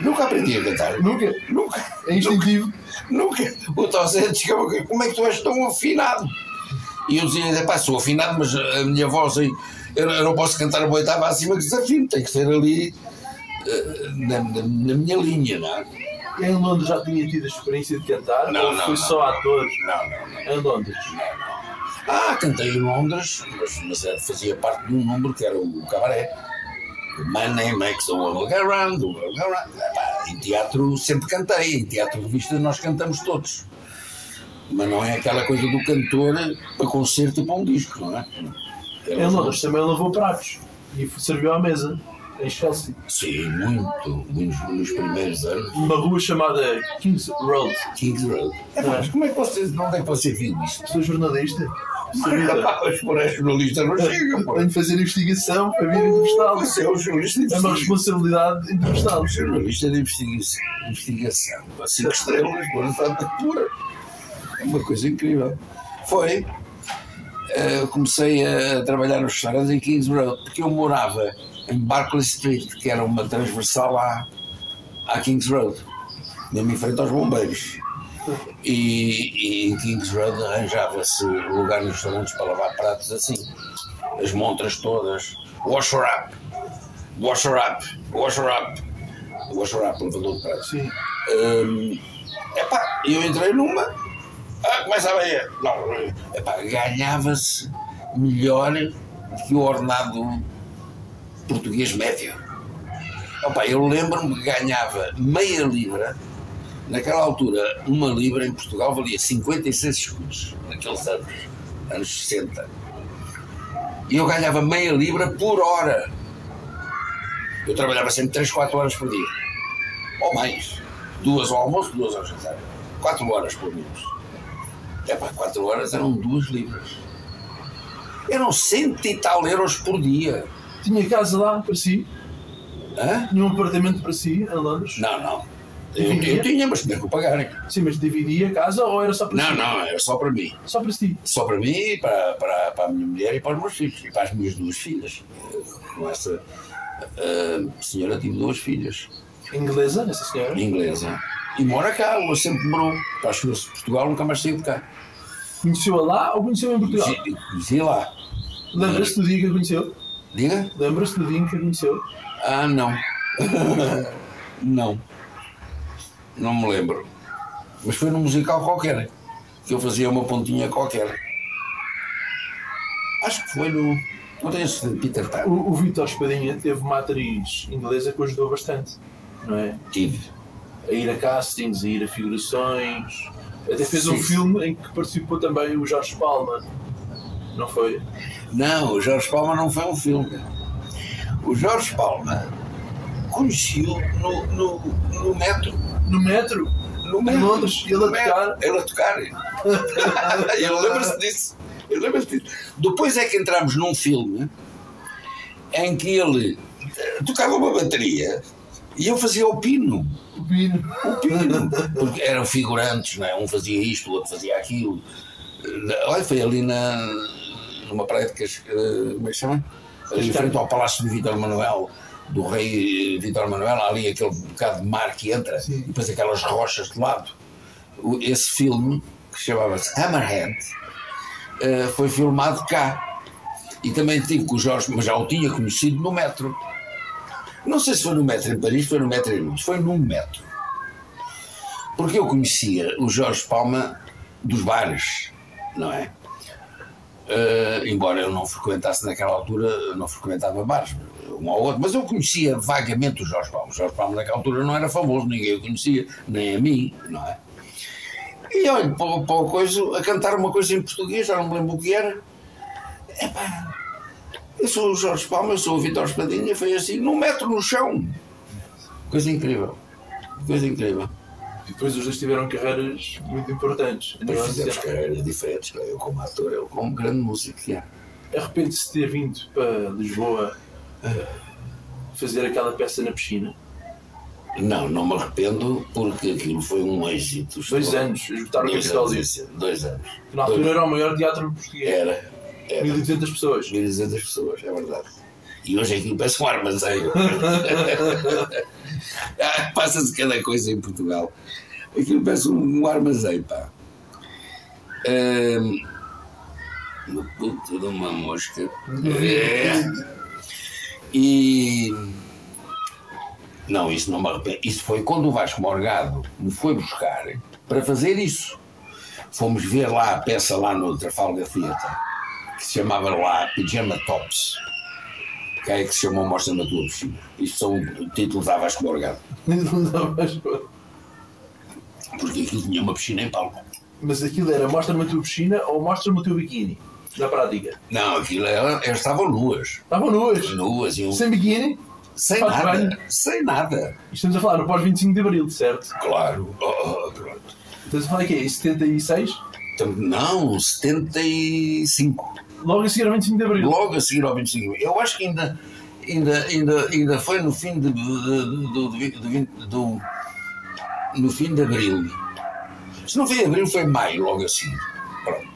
Nunca aprendi a cantar. Nunca. Nunca. É instintivo. Nunca. O Tosé chegava como é que tu és tão afinado? E eu dizia, pá, sou afinado, mas a minha voz aí, eu, eu não posso cantar uma oitava acima que desafio, tem que ser ali eh, na, na- na minha linha, não é? Em Londres já tinha tido a experiência de cantar? Não, ou não, foi não. só ator Não, não, não. em Londres? Ah, cantei em Londres, mas, mas era- fazia parte de um número que era o cabaré. Name makes the world go round, the world go. Epá, Em teatro sempre cantei, em teatro de vista nós cantamos todos. Mas não é aquela coisa do cantor para concerto e para um disco, não é? Os Londres também lavou pratos e serviu à mesa, em Chelsea. Sim, muito, nos primeiros anos. Numa rua chamada King's Road. Kings Road. É, mas como é que vocês, não é que você viu isto? Sou jornalista. Mas por aí jornalista não chega, pô. Tenho de fazer investigação para vir entrevistá-lo. Você é o jornalista de É uma responsabilidade entrevistá-lo. jornalista de investigação, investigação cinco estrelas, boa fanta pura. É uma coisa incrível. Foi. Eu comecei a trabalhar nos restaurantes em Kings Road, porque eu morava em Barclay Street, que era uma transversal à, à Kings Road, mesmo em frente aos bombeiros. E, e em Kings Road arranjava-se lugar nos restaurantes para lavar pratos assim. As montras todas. Wash her up. Wash her up. Wash her up. Wash her up, lavador de pratos. Sim. Hum, epá, eu entrei numa. Ah, começa a ver. Não, epá, ganhava-se melhor que o ordenado português médio. Epá, eu lembro-me que ganhava meia libra. Naquela altura, uma libra em Portugal valia 56 escudos, naqueles anos, anos 60. E eu ganhava meia libra por hora. Eu trabalhava sempre 3, 4 horas por dia ou mais. Duas ao almoço, duas ao jantar. Quatro horas, pelo menos. É pá, quatro horas eram duas libras. Eram cento e tal euros por dia. Tinha casa lá para si? Hã? Tinha um apartamento para si em Londres? Não, não. Eu, eu tinha, mas tinha que o pagarem. Sim, mas dividia a casa ou era só para Não, si? não, era só para mim. Só para si. Só para mim, para, para, para a minha mulher e para os meus filhos. E para as minhas duas filhas. Com essa ah, senhora tive duas filhas. Inglesa, essa senhora? Inglesa. E mora cá, ela sempre morou. Para chegar de Portugal, nunca mais saiu de cá. Conheceu-a lá ou conheceu em Portugal? Conheci, conheci lá. Lembra-se do dia que a conheceu? Diga? Lembra-se do dia em que a conheceu? Ah, não. não. Não me lembro. Mas foi num musical qualquer. Que eu fazia uma pontinha qualquer. Acho que foi no. Não tenho certeza, Peter Pan. O, o Vitor Espadinha teve uma atriz inglesa que ajudou bastante, não é? Tive. A ir a castings, a ir a figurações. Até fez um Sim. filme em que participou também o Jorge Palma. Não foi? Não, o Jorge Palma não foi um filme. O Jorge Palma conheci-o no, no, no metro. No metro? No Em metro. Londres, ele a tocar. Ele a tocar. ele lembra-se disso. Ele lembra-se disso. Depois é que entramos num filme em que ele eh, tocava uma bateria e eu fazia o pino. O Pino. O pino. Porque eram figurantes, não é? Um fazia isto, o outro fazia aquilo. Eh, Olha, foi ali na, numa praia de Cas... eh, Como é que chama? Ali em frente ao Palácio de Vitor Manuel, do rei eh, Vitor Manuel, ali aquele bocado de mar que entra, Sim. e depois aquelas rochas de lado. Esse filme, que chamava-se Hammerhead, eh, foi filmado cá. E também tive com o Jorge, mas já o tinha conhecido no metro. Não sei se foi no metro em Paris, foi no metro em Londres, foi num metro. Porque eu conhecia o Jorge Palma dos bares, não é? Eh, embora eu não frequentasse naquela altura, não frequentava bares, um ao outro, mas eu conhecia vagamente o Jorge Palma. O Jorge Palma naquela altura não era famoso, ninguém o conhecia, nem a mim, não é? E olho para, para o coisa, a cantar uma coisa em português, já não me lembro o que era. Epá, eu sou o Jorge Palma, eu sou o Vitor Espadinha, foi assim, num metro no chão. Coisa incrível. Coisa incrível. E depois os dois tiveram carreiras muito importantes. Depois nível fizemos carreiras diferentes, eu como ator, ele como grande músico. é. Arrepende-se de ter vindo para Lisboa eh, fazer aquela peça na piscina. Não, não me arrependo porque aquilo foi um êxito. Dois anos, esgotaram o Dois capital anos, disso. dois anos. Que na altura era o maior teatro português. Era, era. 1200 pessoas. 1.200 pessoas, é verdade. E hoje aquilo parece um armazém. Ah, Passa-se cada coisa em Portugal. Aquilo parece um, um armazém, pá. No puto de uma mosca. É. E. Não, isso não me arrependo. Isso foi quando o Vasco Morgado me foi buscar para fazer isso. Fomos ver lá a peça lá no Trafalgar Theatre que se chamava lá Pijama Tops. Que é que se chamou Mostra na tua piscina. Isto são títulos da Vasco Morgado. Dá mais para- Porque aquilo tinha uma piscina em palco. Mas aquilo era mostra-me a tua piscina ou mostra-me o teu biquíni. Na prática. Não, aquilo era, elas estavam nuas. Estavam nuas. Nuas e um, Sem biquíni. sem de nada. banho. Sem nada. Estamos a falar no pós-25 de Abril, certo? Claro. Oh, oh, pronto. Estamos a falar que é em 76? Então, Não, 75. Logo a seguir ao 25 de Abril. Logo a seguir ao 25 Eu acho que ainda, ainda, ainda, ainda foi no fim de, de- de- do, do, do- no fim de abril. Se não foi abril, foi maio, logo a seguir. Pronto.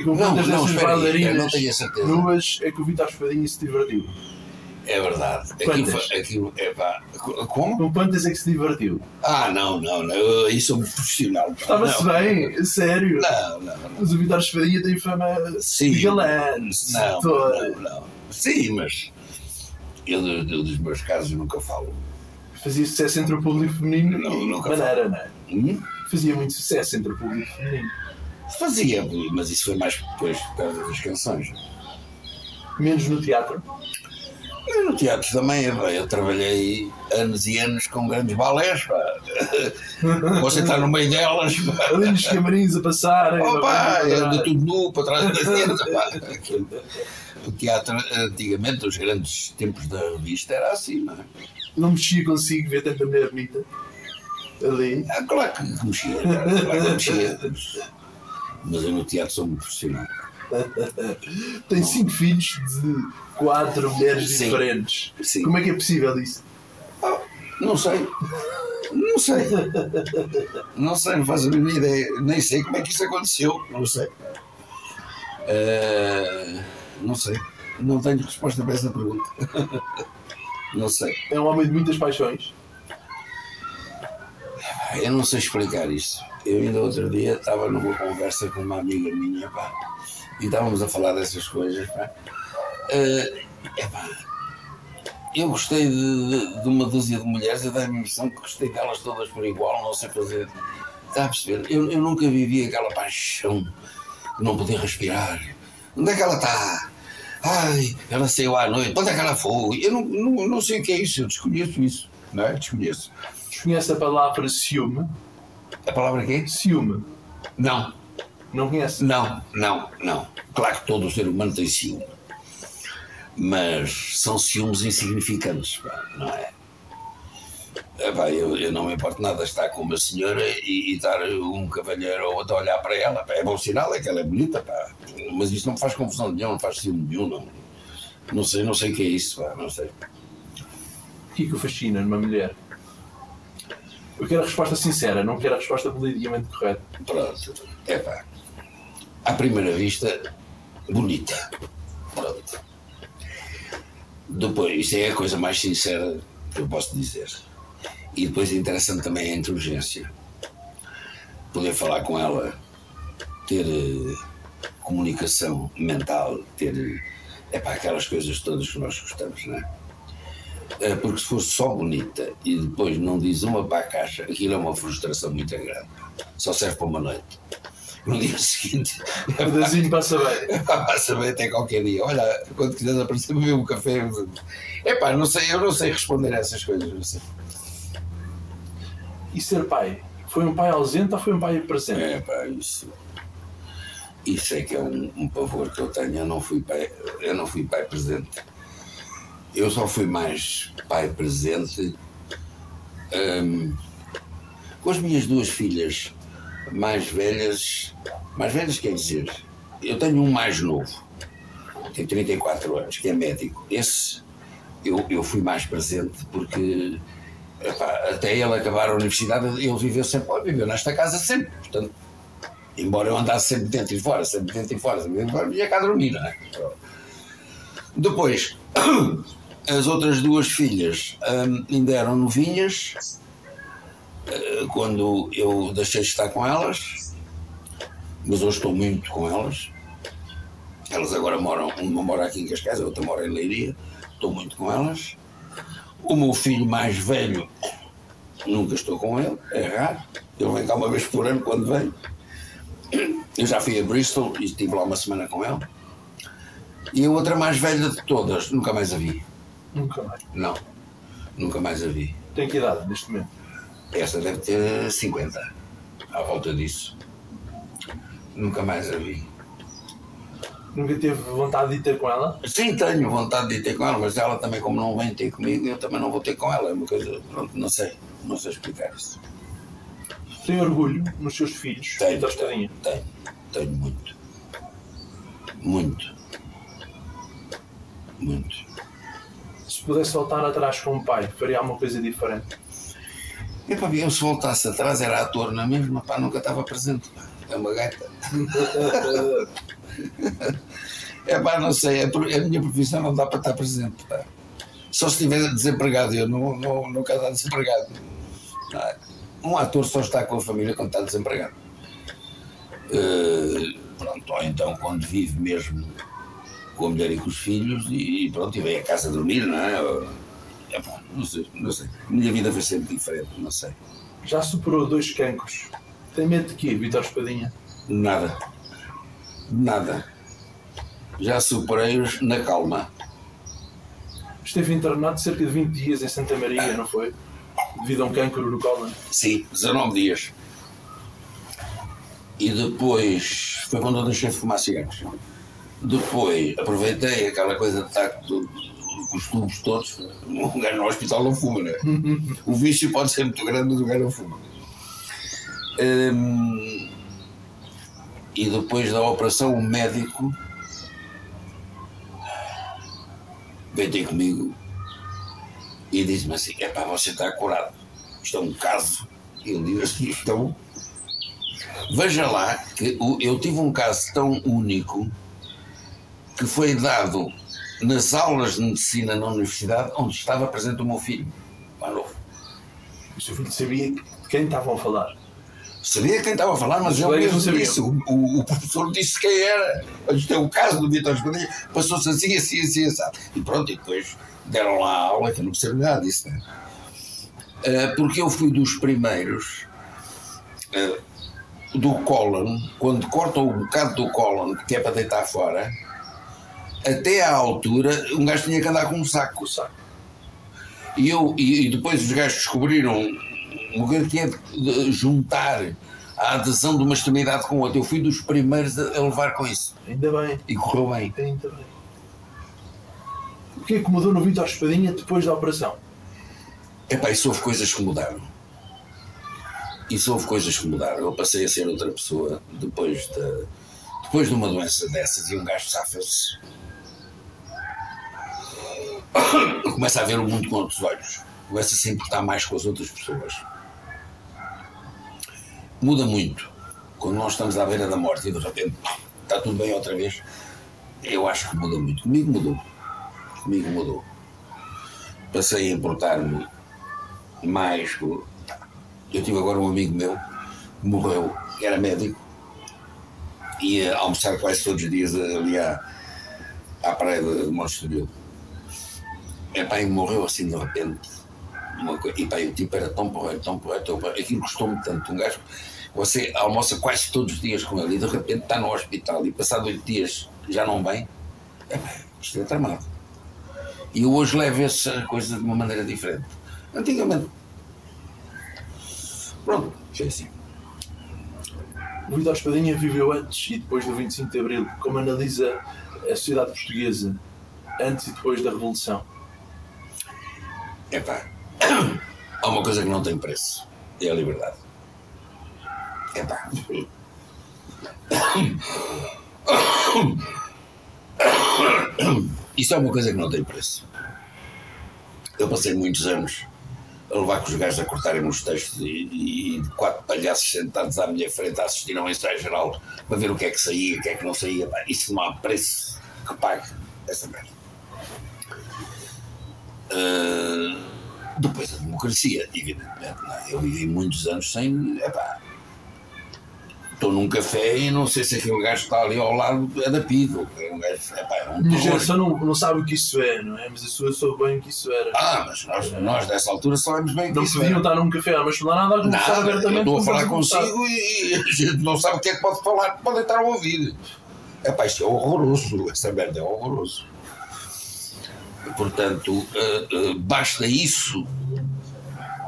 E com Não, não, espera aí, não tenho a certeza. nuas é que o Vitor Espadinha se divertiu? É verdade. Aquilo, Quantas? aquilo é pá. Como? Com quantas é que se divertiu? Ah, não, não, não. Eu, isso sou muito profissional. Estava-se Não. bem, sério. Não, não, não. Mas o Vitor Espadinha tem fama Sim. de galã, Não, não, não. Sim, mas eu, eu dos meus casos nunca falo. Fazia sucesso entre o público feminino Não, e nunca maneira, não é? Hum? Fazia muito sucesso entre o público feminino. Fazia, mas isso foi mais depois por causa das canções. Menos no teatro. Mas no teatro também, eu trabalhei anos e anos com grandes balés, pá. Você está no meio delas, pá. Ali nos camarins a passarem. Opa, anda tudo nu para trás da. Aquilo- O teatro, antigamente, os grandes tempos da revista, era assim, não é? Não mexia consigo ver tanta mulher bonita. Ali. Ah, claro que mexia, claro que mexia. Mas eu no teatro sou muito profissional. Tem cinco filhos de quatro mulheres Sim. diferentes. Sim. Como é que é possível isso? Ah, não sei. Não sei. Não sei, não faço a mínima ideia. Nem sei como é que isso aconteceu. Não sei. Eh, não sei. Não tenho resposta para essa pergunta. Não sei. É um homem de muitas paixões. Eu não sei explicar isto. Eu ainda outro dia estava numa conversa com uma amiga minha, pá, e estávamos a falar dessas coisas, pá. Epá, eu gostei de, de- de uma dúzia de mulheres e dá-me a impressão que gostei delas todas por igual, não sei fazer. Está a perceber? Eu, eu nunca vivi aquela paixão de não poder respirar. Onde é que ela está? Ai, ela saiu à noite. Onde é que ela foi? Eu não, não, não sei o que é isso, eu desconheço isso. Não é? Desconheço. Desconhece a palavra ciúme? A palavra quê? Ciúme. Não. Não conhece? Não, não, não. Claro que todo o ser humano tem ciúme. Mas são ciúmes insignificantes, pá, não é? Epá, eu, eu não me importo nada estar com uma senhora e, e estar um cavalheiro ou outro a olhar para ela. pá. É bom sinal, é que ela é bonita, pá. mas isso não me faz confusão nenhuma, não faz ciúme nenhum, não. Não sei, não sei o que é isso, pá, não sei. O que é que o fascina numa mulher? Eu quero a resposta sincera, não quero a resposta politicamente correta. Pronto, é pá. À primeira vista, bonita. Pronto. Depois, isto é a coisa mais sincera que eu posso dizer. E depois interessante também a inteligência. Poder falar com ela, ter eh, comunicação mental, ter é pá, aquelas coisas todas que nós gostamos, não é? Eh, Porque se fosse só bonita e depois não diz uma para a caixa, aquilo é uma frustração muito grande. Só serve para uma noite. No dia seguinte, O pedazinho passa bem. passa bem até qualquer dia. Olha, quando quiseres aparecer, beber um café. É pá, não sei, eu não sei responder a essas coisas. Não sei. E ser pai? Foi um pai ausente ou foi um pai presente? É pá, isso. Isso é que é um, um pavor que eu tenho. Eu não fui pai, eu não fui pai presente. Eu só fui mais pai presente hum, com as minhas duas filhas mais velhas. Mais velhas quer dizer, eu tenho um mais novo, tem 34 anos, que é médico. Esse eu, eu fui mais presente porque epá, até ele acabar a universidade ele viveu sempre, viveu nesta casa sempre. Portanto, embora eu andasse sempre dentro e fora, sempre dentro e fora, sempre dentro e fora, ia cá dormir, não é? Depois, as outras duas filhas hum, ainda eram novinhas quando eu deixei de estar com elas, mas hoje estou muito com elas. Elas agora moram, uma mora aqui em Cascais, a outra mora em Leiria, estou muito com elas. O meu filho mais velho, nunca estou com ele, é raro. Ele vem cá uma vez por ano quando vem. Eu já fui a Bristol e estive lá uma semana com ele. E a outra mais velha de todas, nunca mais a vi. Nunca mais. Não, nunca mais a vi. Tem que idade neste momento? Esta deve ter 50, à volta disso. Nunca mais a vi. Nunca teve vontade de ir ter com ela? Sim, tenho vontade de ir ter com ela, mas ela também, como não vem ter comigo, eu também não vou ter com ela. É uma coisa, pronto, não sei, não sei explicar isso. Tem orgulho nos seus filhos? Tenho, Estadinha? tenho, tenho muito. Muito. Muito. Se pudesse voltar atrás com o pai, faria alguma coisa diferente? E pá, eu se voltasse atrás era ator na mesma, pá, nunca estava presente. É uma gaita. É pá, não sei, a, minha profissão não dá para estar presente. Pá. Só se estiver desempregado, eu não, não, nunca estar desempregado. É? Um ator só está com a família quando está desempregado. Eh, pronto, ou então quando vive mesmo com a mulher e com os filhos e pronto, e vem a casa dormir, não é? É pá, não sei, não sei. A minha vida foi sempre diferente, não sei. Já superou dois cancros. Tem medo de quê, Vitor Espadinha? Nada. Nada. Já superei-os na calma. Esteve internado cerca de 20 dias em Santa Maria, não foi? Devido a um cancro no colo. Sim, 19 dias. E depois foi quando eu deixei de fumar cigarros. Depois aproveitei aquela coisa de estar tubos todos. Um gajo no hospital não fuma, né? O vício pode ser muito grande, mas o gajo não fuma. Hum, e depois da operação, o médico veio ter comigo e disse-me assim: é pá, você está curado. Isto é um caso. E eu digo assim: então. Veja lá que eu tive um caso tão único que foi dado nas aulas de medicina na universidade onde estava presente o meu filho, mais novo. O seu filho sabia quem estavam a falar. Sabia quem estava a falar, mas colegas mesmo não disse. O, o- o professor disse quem era. Isto é o caso do Vitor Espadinha. Passou-se assim, assim, assim, assim. E pronto, e depois deram lá a aula, que eu não percebo nada disso, né? Ah, porque eu fui dos primeiros ah, do Colin, quando cortam o bocado do Colin, que é para deitar fora, até à altura, um gajo tinha que andar com um saco. E, eu, e, depois os gajos descobriram o que é de juntar a adesão de uma extremidade com outra. Eu fui dos primeiros a, a levar com isso. Ainda bem. E correu bem. Ainda bem. O que é que mudou no Vitor Espadinha depois da operação? Epá, isso houve coisas que mudaram. Isso houve coisas que mudaram. Eu passei a ser outra pessoa depois de, depois de uma doença dessas e um gajo safa-se. Começa a ver o mundo com outros olhos. Começa a se importar mais com as outras pessoas. Muda muito. Quando nós estamos à beira da morte e de repente está tudo bem outra vez, eu acho que muda muito. Comigo mudou. Comigo mudou. Passei a importar-me mais. Eu tive agora um amigo meu que morreu, era médico, ia almoçar quase todos os dias ali à, à praia de Monte Epá, e morreu assim de repente. E pá, o tipo era tão porreiro, tão porreiro, tão porreiro. Aquilo gostou-me tanto. Um gajo, você almoça quase todos os dias com ele e de repente está no hospital e passado oito dias já não vem. Epá, isto é tramado. E eu hoje levo essa coisa de uma maneira diferente. Antigamente. Pronto, foi assim. O Vitor Espadinha viveu antes e depois do 25 de Abril. Como analisa a sociedade portuguesa antes e depois da Revolução? Epá, há uma coisa que não tem preço. É a liberdade. Epá. Isso é uma coisa que não tem preço. Eu passei muitos anos a levar com os gajos a cortarem os textos e, e quatro palhaços sentados à minha frente a assistir a um ensaio geral para ver o que é que saía, o que é que não saía. Pá, isso não há preço que pague essa merda. Uh, depois a democracia, evidentemente. não é? Eu vivi muitos anos sem. Epá, estou num café e não sei se aquele gajo que está ali ao lado é da Pido. É um gajo, é um minha terror. geração não, não sabe o que isso é, não é? Mas a sua soube bem o que isso era. Ah, mas nós, nós dessa altura sabemos bem que não isso podiam é. estar num café a uma esplanada a conversar Nada, abertamente. estou a falar consigo e, e a gente não sabe o que é que pode falar, pode estar a ouvir. Epá, isto é horroroso, essa merda é horroroso. Portanto, eh, eh, basta isso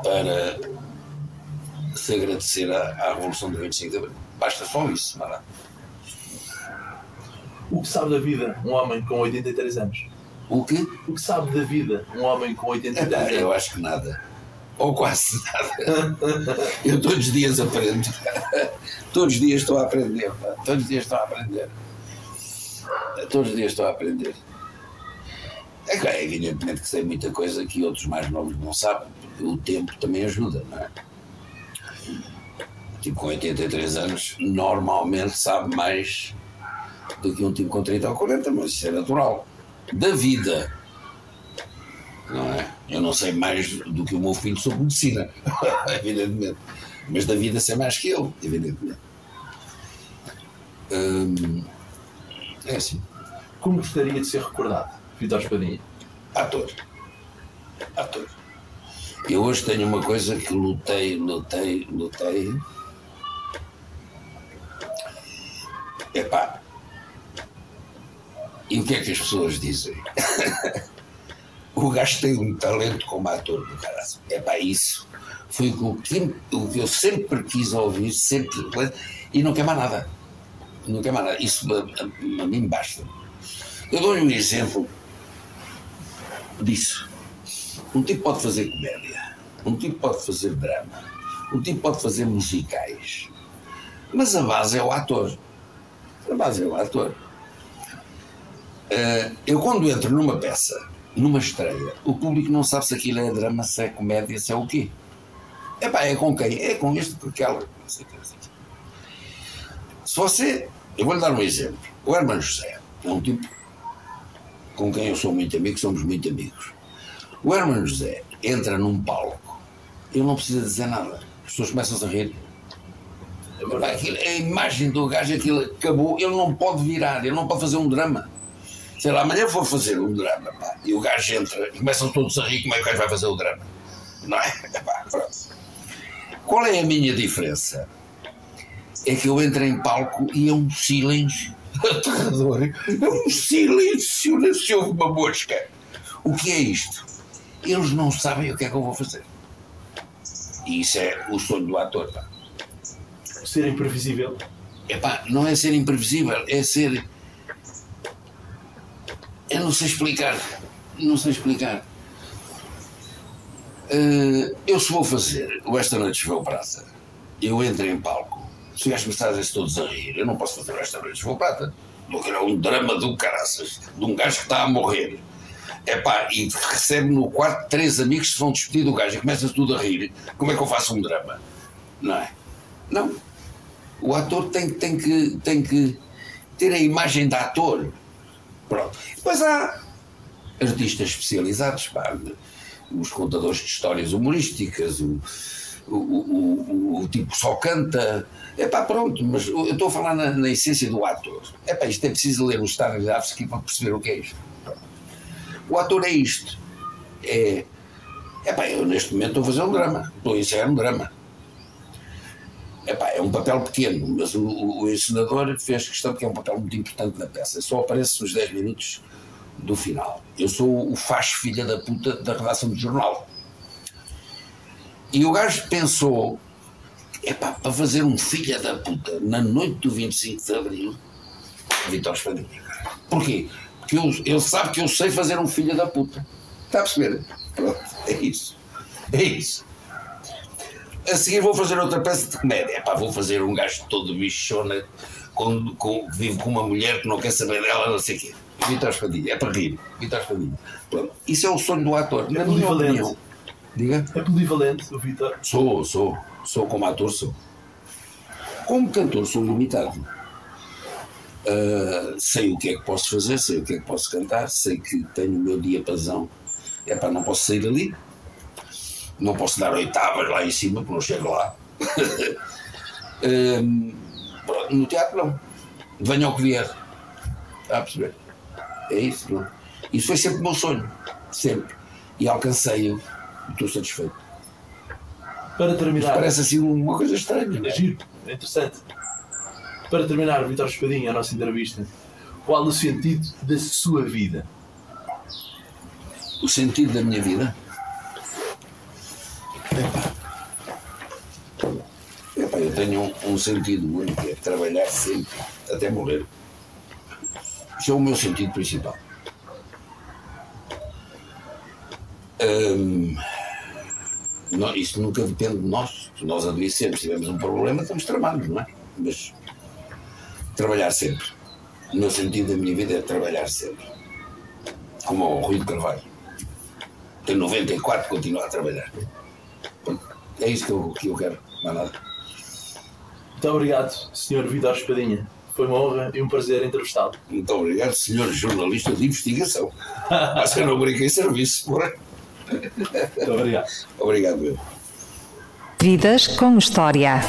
para se agradecer à, à Revolução de 25 de Abril. Basta só isso, é? O que sabe da vida um homem com 83 anos? O quê? O que sabe da vida um homem com 83 Epá, anos? eu acho que nada. Ou quase nada. Eu todos os dias aprendo. Todos os dias estou a aprender. pá. Todos os dias estou a aprender. Todos os dias estou a aprender. É que, é evidentemente que sei muita coisa que outros mais novos não sabem, porque o tempo também ajuda, não é? Tipo com 83 anos, normalmente sabe mais do que um tipo com 30 ou 40, mas isso é natural. Da vida, não é? Eu não sei mais do que o meu filho sobre medicina, evidentemente. Mas da vida sei mais que eu, evidentemente. Hum, é assim. Como gostaria de ser recordado, Vitor Espadinha? Ator. Ator. Eu hoje tenho uma coisa que lutei, lutei, lutei. Epá. E o que é que as pessoas dizem? o gajo tem um talento como ator do caralho. Epá, isso foi o que, o que eu sempre quis ouvir, sempre. E não quer mais nada. Não quer mais nada. Isso a, a- a mim basta. Eu dou-lhe um exemplo disso. Um tipo pode fazer comédia, um tipo pode fazer drama, um tipo pode fazer musicais, mas a base é o ator. A base é o ator. Eh, eu, quando entro numa peça, numa estreia, o público não sabe se aquilo é drama, se é comédia, se é o quê. Epá, é com quem? É com este, com aquela. Se você. Eu vou-lhe dar um exemplo. O Hermano José é um tipo com quem eu sou muito amigo, somos muito amigos. O Hermano José entra num palco, ele não precisa dizer nada. As pessoas começam a rir. Aquilo- a imagem do gajo, aquilo acabou, ele não pode virar, ele não pode fazer um drama. Sei lá, amanhã vou fazer um drama, pá, e o gajo entra, e começam todos a rir, como é que o gajo vai fazer o drama? Não é? Epá, pronto. Qual é a minha diferença? É que eu entro em palco e é um silêncio aterrador. É um silêncio, não se ouve uma mosca. O que é isto? Eles não sabem o que é que eu vou fazer. E isso é o sonho do ator, pá. Ser imprevisível. Epá, não é ser imprevisível, é ser. Eu não sei explicar. Não sei explicar. Eh, eu se vou fazer o Esta Noite Choveu Prata, eu entro em palco, se os gajos começarem todos a rir, eu não posso fazer o Esta Noite Choveu Prata. Vou criar um drama do caraças, de um gajo que está a morrer. Epá, e recebe no quarto três amigos que se vão despedir do gajo e começa tudo a rir. Como é que eu faço um drama? Não é? Não. O ator tem, tem, que, tem que ter a imagem de ator. Pronto. Depois há artistas especializados, pá, os contadores de histórias humorísticas, o, o, o, o, tipo só canta. É pá, pronto, mas eu estou a falar na, na essência do ator. É pá, isto é preciso ler o Stanislavski para perceber o que é isto. O ator é isto. É. É pá, eu neste momento estou a fazer um drama. Estou a ensaiar um drama. Epá, é um papel pequeno, mas o, o, o fez questão que é um papel muito importante na peça. Só aparece nos 10 minutos do final. Eu sou o faz filha da puta da redação do jornal. E o gajo pensou, epá, para fazer um filha da puta na noite do 25 de Abril, Vitor Espadinha. Porquê? Porque eu, ele sabe que eu sei fazer um filha da puta. Está a perceber? Pronto, é isso. É isso. A seguir vou fazer outra peça de comédia. Epá, vou fazer um gajo todo bichona, com, com, vive com uma mulher que não quer saber dela, não sei o quê. Vitor Espadinha, é para rir. Vitor Espadinha. Pronto. Isso é o sonho do ator. Na minha polivalente. opinião. Diga? É polivalente, o Vitor. Sou, sou. Sou como ator, sou. Como cantor, sou limitado. Ah, sei o que é que posso fazer, sei o que é que posso cantar, sei que tenho o meu diapasão. É para não posso sair dali. Não posso dar oitavas lá em cima, porque não chego lá. Pronto, no teatro, não. Venha ao que vier. Está a perceber? É isso, não. Isso foi sempre o meu sonho. Sempre. E alcancei-o. Estou satisfeito. Para terminar. Parece assim uma coisa estranha. É é? giro, é interessante. Para terminar, Vitor Espadinha, a nossa entrevista, qual o sentido da sua vida? O sentido da minha vida. Epá, eu tenho um, um sentido único, é trabalhar sempre, até morrer. Isso é o meu sentido principal. Hum, não- isso nunca depende de nós. Se nós adoecemos, tivemos um problema, estamos tramados, não é? Mas trabalhar sempre. O meu sentido da minha vida é trabalhar sempre. Como o Rui de Carvalho. Tem 94 continua a trabalhar. É isso que eu, que eu quero, mais nada. Muito obrigado, Sr. Vitor Espadinha. Foi uma honra e um prazer entrevistá-lo. Muito obrigado, senhor jornalista de investigação. Mas eu não brinquei em serviço, porra. Muito obrigado. Obrigado, meu. Vidas com História.